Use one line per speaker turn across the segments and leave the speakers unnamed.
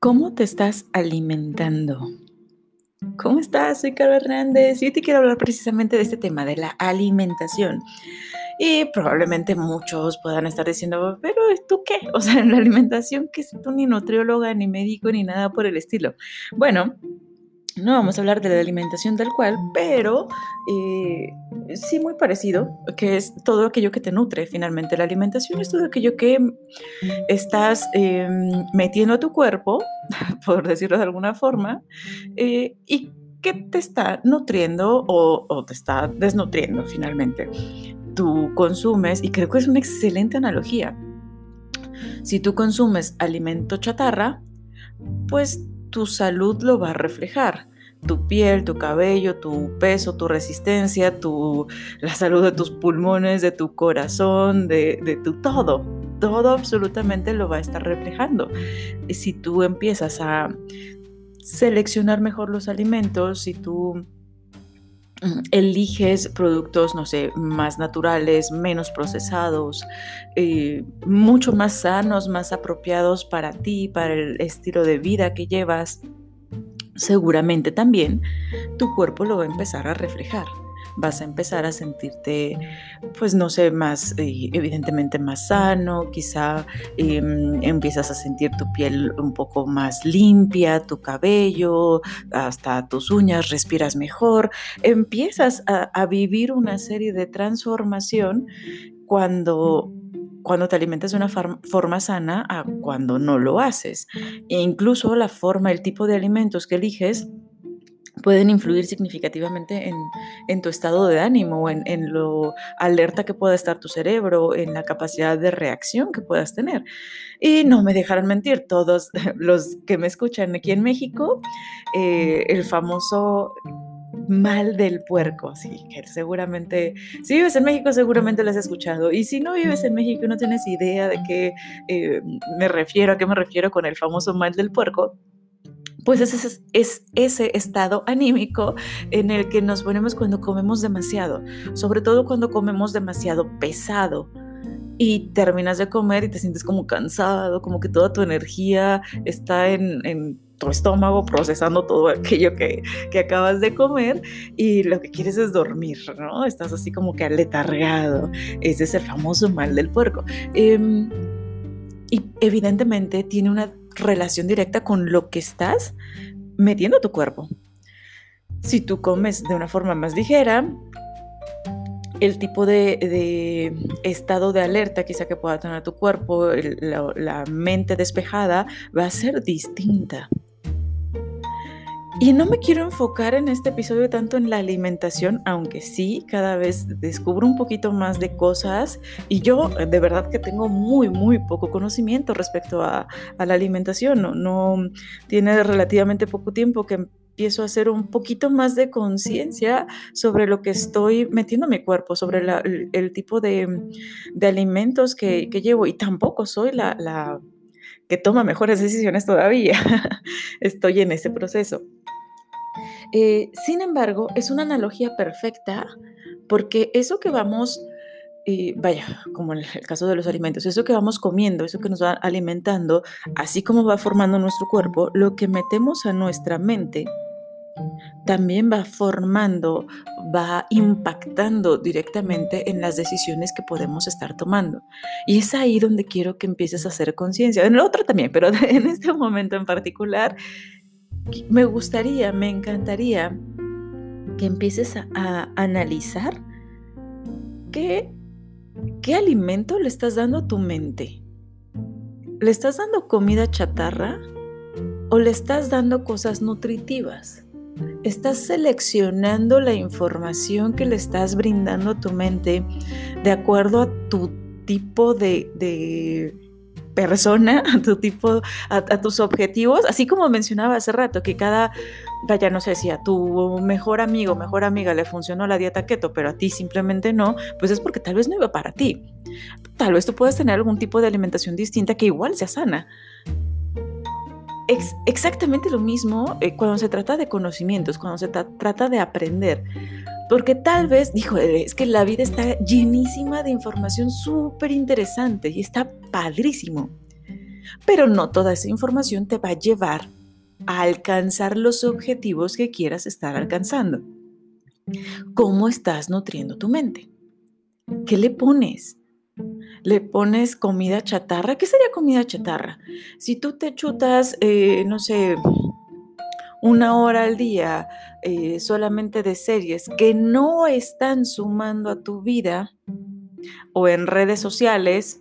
¿Cómo te estás alimentando? ¿Cómo estás? Soy Carla Hernández y hoy te quiero hablar precisamente de este tema, de la alimentación. Y probablemente muchos puedan estar diciendo, pero ¿tú qué? O sea, en la alimentación, que tú ni nutrióloga, ni médico, ni nada por el estilo. Bueno, no vamos a hablar de la alimentación tal cual, pero eh, sí muy parecido, que es todo aquello que te nutre finalmente. La alimentación es todo aquello que estás em, metiendo a tu cuerpo, por decirlo de alguna forma, eh, y que te está nutriendo o, o te está desnutriendo finalmente. Tú consumes, y creo que es una excelente analogía, si tú consumes alimento chatarra, pues tu salud lo va a reflejar. Tu piel, tu cabello, tu peso, tu resistencia, tu, la salud de tus pulmones, de tu corazón, de, de tu todo. Todo absolutamente lo va a estar reflejando. Si tú empiezas a seleccionar mejor los alimentos, si tú eliges productos, no sé, más naturales, menos procesados, eh, mucho más sanos, más apropiados para ti, para el estilo de vida que llevas, seguramente también tu cuerpo lo va a empezar a reflejar vas a empezar a sentirte, pues no sé, más, eh, evidentemente más sano, quizá em, empiezas a sentir tu piel un poco más limpia, tu cabello, hasta tus uñas, respiras mejor, empiezas a, a vivir una serie de transformación cuando cuando te alimentas de una forma sana a cuando no lo haces. E incluso la forma, el tipo de alimentos que eliges pueden influir significativamente en, tu estado de ánimo, en, en, lo alerta que pueda estar tu cerebro, en la capacidad de reacción que puedas tener. Y no me dejarán mentir, todos los que me escuchan aquí en México, eh, el famoso mal del puerco, sí, que seguramente, si vives en México seguramente lo has escuchado, y si no vives en México y no tienes idea de qué eh, me refiero, a qué me refiero con el famoso mal del puerco, pues es, es, ese estado anímico en el que nos ponemos cuando comemos demasiado, sobre todo cuando comemos demasiado pesado y terminas de comer y te sientes como cansado, como que toda tu energía está en, tu estómago procesando todo aquello que, que, acabas de comer y lo que quieres es dormir, ¿no? Estás así como que aletargado. Ese es el famoso mal del puerco. Em, y evidentemente tiene una relación directa con lo que estás metiendo a tu cuerpo. Si tú comes de una forma más ligera, el tipo de, estado de alerta quizá que pueda tener tu cuerpo, la mente despejada, va a ser distinta. Y no me quiero enfocar en este episodio tanto en la alimentación, aunque sí, cada vez descubro un poquito más de cosas y yo de verdad que tengo muy, muy poco conocimiento respecto a, la alimentación. No, no tiene relativamente poco tiempo que empiezo a hacer un poquito más de conciencia sobre lo que estoy metiendo en mi cuerpo, sobre el, tipo de, alimentos que, llevo y tampoco soy la, la que toma mejores decisiones todavía. Estoy en ese proceso. Eh, sin embargo, es una analogía perfecta porque eso que vamos, eh, vaya, como en el caso de los alimentos, eso que vamos comiendo, eso que nos va alimentando, así como va formando nuestro cuerpo, lo que metemos a nuestra mente también va formando, va impactando directamente en las decisiones que podemos estar tomando. Y es ahí donde quiero que empieces a hacer conciencia. En el otro también, pero en este momento en particular, me gustaría, me encantaría que empieces a, analizar qué, qué alimento le estás dando a tu mente. ¿Le estás dando comida chatarra o le estás dando cosas nutritivas? Estás seleccionando la información que le estás brindando a tu mente de acuerdo a tu tipo de, de persona, a tu tipo, a, tus objetivos, así como mencionaba hace rato, que cada, vaya, no sé si a tu mejor amigo, mejor amiga le funcionó la dieta keto, pero a ti simplemente no, pues es porque tal vez no iba para ti. Tal vez tú puedes tener algún tipo de alimentación distinta que igual sea sana. exactamente lo mismo eh, cuando se trata de conocimientos, cuando se trata de aprender. Porque tal vez, dijo, es que la vida está llenísima de información súper interesante y está padrísimo. pero no toda esa información te va a llevar a alcanzar los objetivos que quieras estar alcanzando. ¿Cómo estás nutriendo tu mente? ¿Qué le pones? ¿Le pones comida chatarra? ¿Qué sería comida chatarra? Si tú te chutas, eh, no sé, una hora al día eh, solamente de series que no están sumando a tu vida o en redes sociales,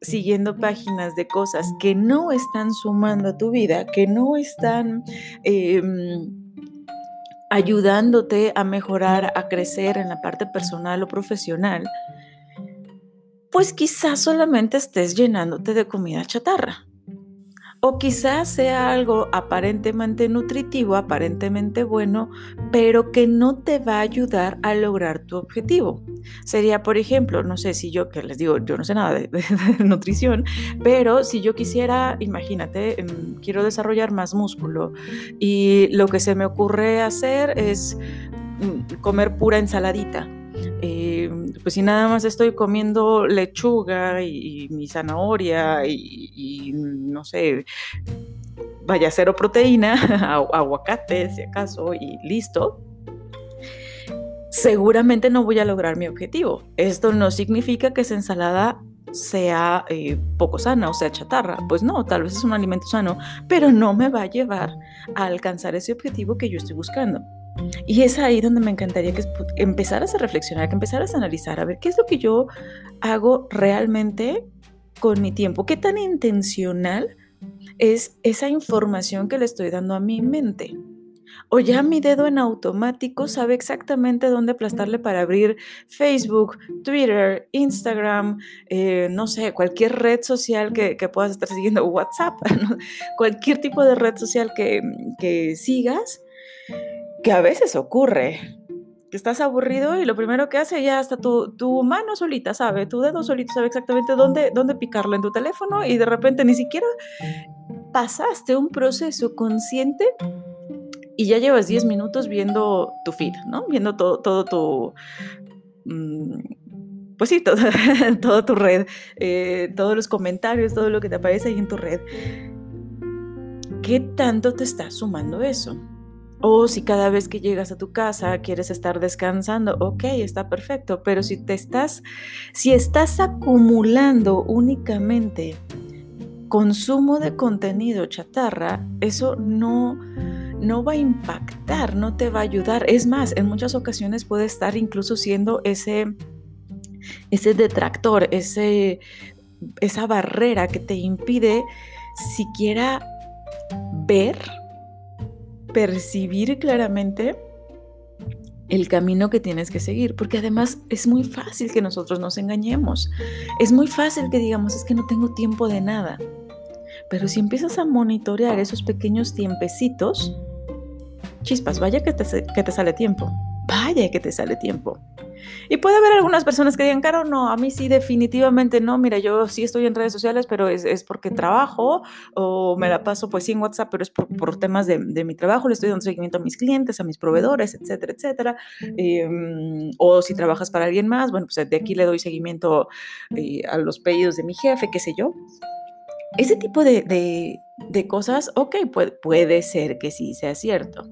siguiendo páginas de cosas que no están sumando a tu vida, que no están em, ayudándote a mejorar, a crecer en la parte personal o profesional, pues quizás solamente estés llenándote de comida chatarra. O quizás sea algo aparentemente nutritivo, aparentemente bueno, pero que no te va a ayudar a lograr tu objetivo. Sería, por ejemplo, no sé si yo, que les digo, yo no sé nada de, nutrición, pero si yo quisiera, imagínate, em, quiero desarrollar más músculo y lo que se me ocurre hacer es mm, comer pura ensaladita eh, pues si nada más estoy comiendo lechuga y, mi zanahoria y, no sé, vaya cero proteína, aguacate si acaso y listo, seguramente no voy a lograr mi objetivo. Esto no significa que esa ensalada sea eh, poco sana o sea chatarra. Pues no, tal vez es un alimento sano, pero no me va a llevar a alcanzar ese objetivo que yo estoy buscando. Y es ahí donde me encantaría que empezaras a reflexionar, que empezaras a analizar, a ver qué es lo que yo hago realmente con mi tiempo, qué tan intencional es esa información que le estoy dando a mi mente. O ya mi dedo en automático sabe exactamente dónde aplastarle para abrir Facebook, Twitter, Instagram, eh, no sé, cualquier red social que, puedas estar siguiendo, WhatsApp, cualquier tipo de red social que, que sigas que a veces ocurre, que estás aburrido y lo primero que hace ya hasta tu, tu, mano solita sabe, tu dedo solito sabe exactamente dónde, dónde picarlo en tu teléfono y de repente ni siquiera pasaste un proceso consciente y ya llevas 10 minutos viendo tu feed, ¿no? Viendo todo, todo tu... Mm, pues sí, todo, toda tu red, eh, todos los comentarios, todo lo que te aparece ahí en tu red. ¿Qué tanto te está sumando eso? O si cada vez que llegas a tu casa quieres estar descansando, ok, está perfecto, pero si te estás, si estás acumulando únicamente consumo de contenido chatarra, eso no, no va a impactar, no te va a ayudar. Es más, en muchas ocasiones puede estar incluso siendo ese, ese detractor, ese, esa barrera que te impide siquiera ver percibir claramente el camino que tienes que seguir, porque además es muy fácil que nosotros nos engañemos, es muy fácil que digamos es que no tengo tiempo de nada, pero si empiezas a monitorear esos pequeños tiempecitos, chispas, vaya que te, que te sale tiempo, vaya que te sale tiempo. Y puede haber algunas personas que digan, Caro, no, a mí sí definitivamente no, mira, yo sí estoy en redes sociales, pero es, es porque trabajo o me la paso pues sí en WhatsApp, pero es por, por temas de, de, mi trabajo, le estoy dando seguimiento a mis clientes, a mis proveedores, etcétera, etcétera. Em, o si trabajas para alguien más, bueno, pues de aquí le doy seguimiento eh, a los pedidos de mi jefe, qué sé yo. Ese tipo de, de, de cosas, ok, puede, puede ser que sí sea cierto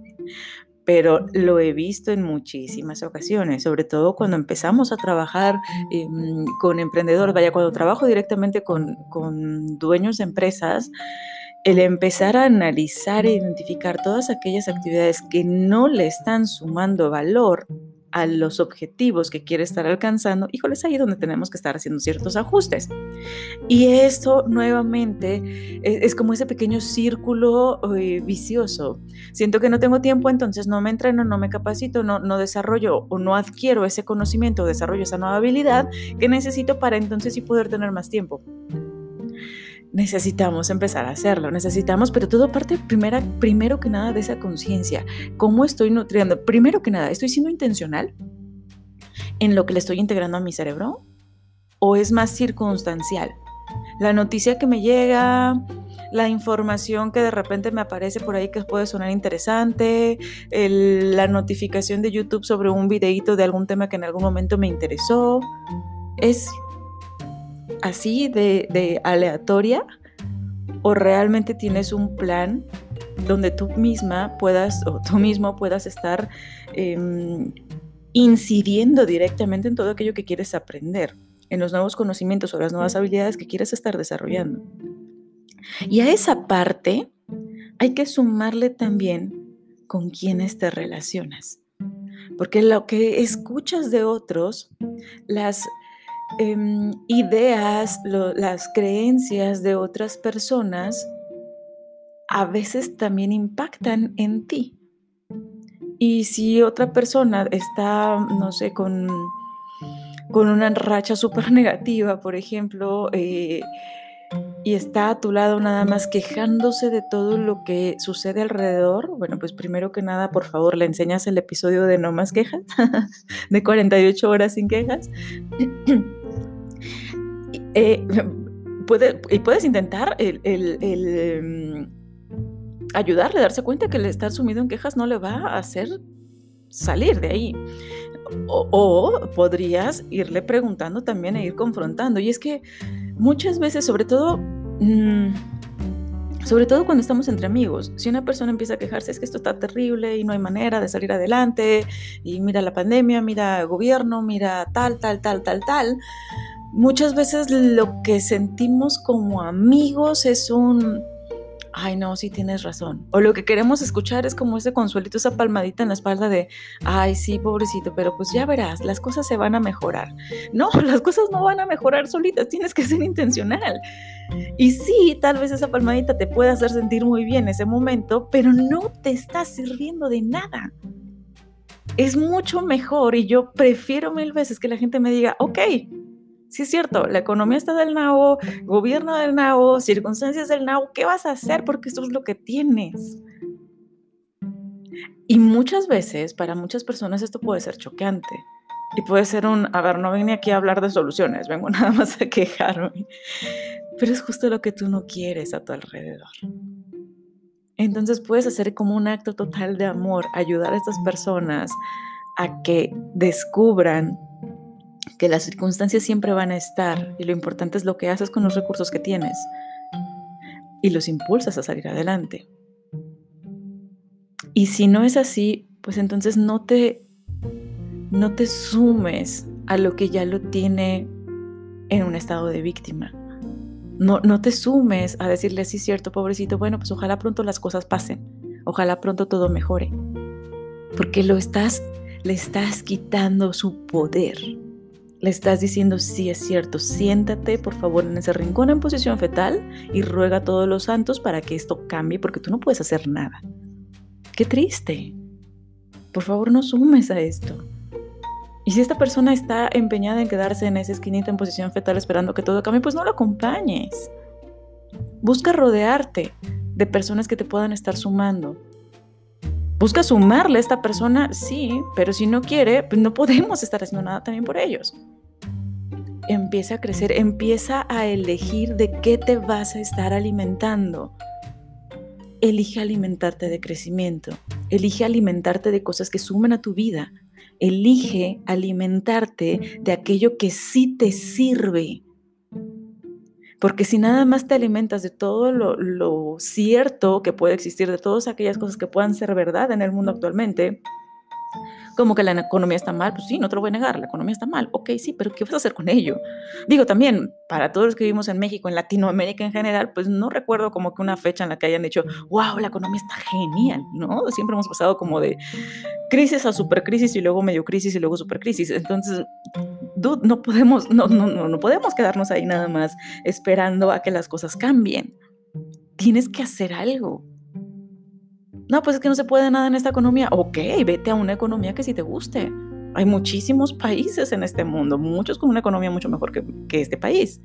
pero lo he visto en muchísimas ocasiones, sobre todo cuando empezamos a trabajar em, con emprendedores, vaya, cuando trabajo directamente con, con dueños de empresas, el empezar a analizar e identificar todas aquellas actividades que no le están sumando valor a los objetivos que quiere estar alcanzando, híjole, es ahí donde tenemos que estar haciendo ciertos ajustes. Y esto nuevamente es, como ese pequeño círculo eh, vicioso. Siento que no tengo tiempo, entonces no me entreno, no me capacito, no, no desarrollo o no adquiero ese conocimiento, desarrollo esa nueva habilidad que necesito para entonces sí poder tener más tiempo necesitamos empezar a hacerlo, necesitamos, pero todo parte primera, primero que nada de esa conciencia. ¿Cómo estoy nutriendo? Primero que nada, ¿estoy siendo intencional en lo que le estoy integrando a mi cerebro? ¿O es más circunstancial? La noticia que me llega, la información que de repente me aparece por ahí que puede sonar interesante, la notificación de YouTube sobre un videíto de algún tema que en algún momento me interesó. ¿Es así de, aleatoria ¿O realmente tienes un plan donde tú misma puedas o tú mismo puedas estar em, incidiendo directamente en todo aquello que quieres aprender, en los nuevos conocimientos o las nuevas habilidades que quieres estar desarrollando? Y a esa parte hay que sumarle también con quienes te relacionas. Porque lo que escuchas de otros, las em, ideas, las creencias de otras personas, a veces también impactan en ti. Y si otra persona está, no sé, con, con una racha súper negativa, por ejemplo, eh, y está a tu lado nada más quejándose de todo lo que sucede alrededor, bueno, pues primero que nada, por favor, le enseñas el episodio de No más quejas, de 48 horas sin quejas. Eh, y puedes intentar el, em, ayudarle, darse cuenta que el estar sumido en quejas no le va a hacer salir de ahí. O, o, podrías irle preguntando también e ir confrontando. Y es que muchas veces, sobre todo, mm, sobre todo cuando estamos entre amigos, si una persona empieza a quejarse es que esto está terrible y no hay manera de salir adelante, y mira la pandemia, mira el gobierno, mira tal, tal, tal, tal, tal, muchas veces lo que sentimos como amigos es un ay no, sí tienes razón. O lo que queremos escuchar es como ese consuelito, esa palmadita en la espalda de, ay sí, pobrecito, pero pues ya verás, las cosas se van a mejorar. No, las cosas no van a mejorar solitas, tienes que ser intencional. Y sí, tal vez esa palmadita te puede hacer sentir muy bien en ese momento, pero no te está sirviendo de nada. Es mucho mejor y yo prefiero mil veces que la gente me diga, ok, Sí es cierto, la economía está del nabo, gobierno del nabo, circunstancias del nabo, ¿qué vas a hacer? Porque esto es lo que tienes. Y muchas veces, para muchas personas esto puede ser choqueante. Y puede ser un, a ver, no vine aquí a hablar de soluciones, vengo nada más a quejarme. Pero es justo lo que tú no quieres a tu alrededor. Entonces puedes hacer como un acto total de amor, ayudar a estas personas a que descubran que las circunstancias siempre van a estar y lo importante es lo que haces con los recursos que tienes y los impulsas a salir adelante. Y si no es así, pues entonces no te no te sumes a lo que ya lo tiene en un estado de víctima. No, no te sumes a decirle así, cierto, pobrecito, bueno, pues ojalá pronto las cosas pasen, ojalá pronto todo mejore, porque lo estás, le estás quitando su poder. Le estás diciendo, sí es cierto, siéntate por favor en ese rincón en posición fetal y ruega a todos los santos para que esto cambie porque tú no puedes hacer nada. Qué triste. Por favor no sumes a esto. Y si esta persona está empeñada en quedarse en esa esquinita en posición fetal esperando que todo cambie, pues no lo acompañes. Busca rodearte de personas que te puedan estar sumando, busca sumarle a esta persona, sí, pero si no quiere, pues no podemos estar haciendo nada también por ellos. Empieza a crecer, empieza a elegir de qué te vas a estar alimentando. Elige alimentarte de crecimiento, elige alimentarte de cosas que sumen a tu vida, elige alimentarte de aquello que sí te sirve porque si nada más te alimentas de todo lo, cierto que puede existir, de todas aquellas cosas que puedan ser verdad en el mundo actualmente, como que la economía está mal, pues sí, no te lo voy a negar, la economía está mal, ok, sí, pero ¿qué vas a hacer con ello? Digo, también, para todos los que vivimos en México, en Latinoamérica en general, pues no recuerdo como que una fecha en la que hayan dicho, wow, la economía está genial, ¿no? Siempre hemos pasado como de crisis a supercrisis y luego medio crisis y luego supercrisis. Entonces, no podemos, no, no, no, no podemos quedarnos ahí nada más esperando a que las cosas cambien. Tienes que hacer algo. No, pues es que no se puede nada en esta economía. Ok, vete a una economía que sí te guste. Hay muchísimos países en este mundo, muchos con una economía mucho mejor que, que este país.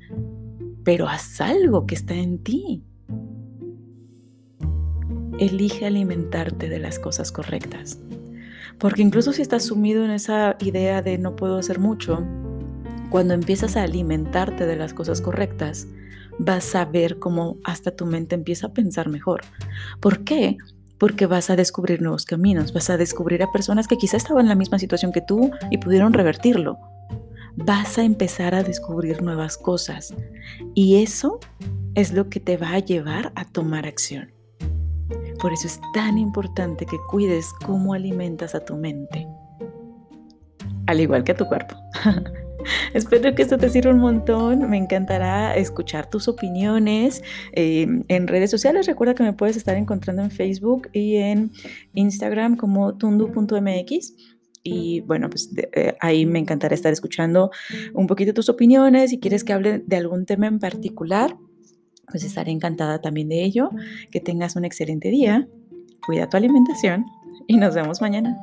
Pero haz algo que está en ti. Elige alimentarte de las cosas correctas. Porque incluso si estás sumido en esa idea de no puedo hacer mucho, cuando empiezas a alimentarte de las cosas correctas, vas a ver cómo hasta tu mente empieza a pensar mejor. ¿Por qué? Porque vas a descubrir nuevos caminos, vas a descubrir a personas que quizá estaban en la misma situación que tú y pudieron revertirlo. Vas a empezar a descubrir nuevas cosas y eso es lo que te va a llevar a tomar acción. Por eso es tan importante que cuides cómo alimentas a tu mente, al igual que a tu cuerpo. Espero que esto te sirva un montón. Me encantará escuchar tus opiniones eh, en redes sociales. Recuerda que me puedes estar encontrando en Facebook y en Instagram como tundu.mx. Y bueno, pues eh, ahí me encantará estar escuchando un poquito tus opiniones. Si quieres que hable de algún tema en particular, pues estaré encantada también de ello. Que tengas un excelente día, cuida tu alimentación y nos vemos mañana.